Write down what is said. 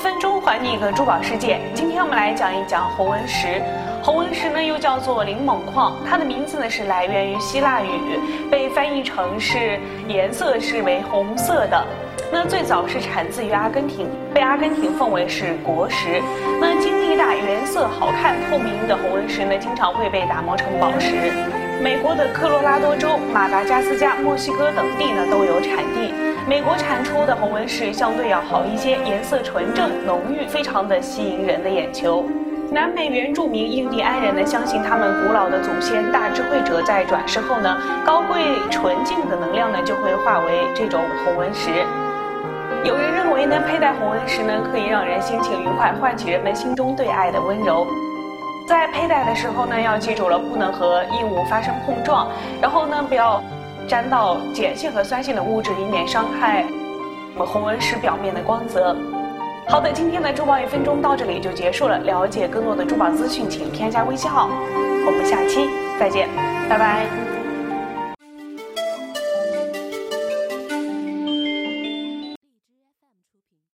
分钟还你一个珠宝世界。今天我们来讲一讲红纹石。红纹石呢又叫做灵锰矿，它的名字呢是来源于希腊语，被翻译成是颜色是为红色的。那最早是产自于阿根廷，被阿根廷奉为是国石。那晶粒大、颜色好看、透明的红纹石呢，经常会被打磨成宝石。美国的科罗拉多州、马达加斯加、墨西哥等地呢都有产地。美国产出的红纹石相对要好一些，颜色纯正浓郁，非常的吸引人的眼球。南美原住民印第安人呢，相信他们古老的祖先大智慧者在转世后呢，高贵纯净的能量呢就会化为这种红纹石。有人认为呢，佩戴红纹石呢可以让人心情愉快，唤起人们心中对爱的温柔。在佩戴的时候呢，要记住了，不能和硬物发生碰撞，然后呢，不要沾到碱性和酸性的物质，以免伤害我们红纹石表面的光泽。好的，今天的珠宝一分钟到这里就结束了。了解更多的珠宝资讯，请添加微信号。我们下期再见，拜拜。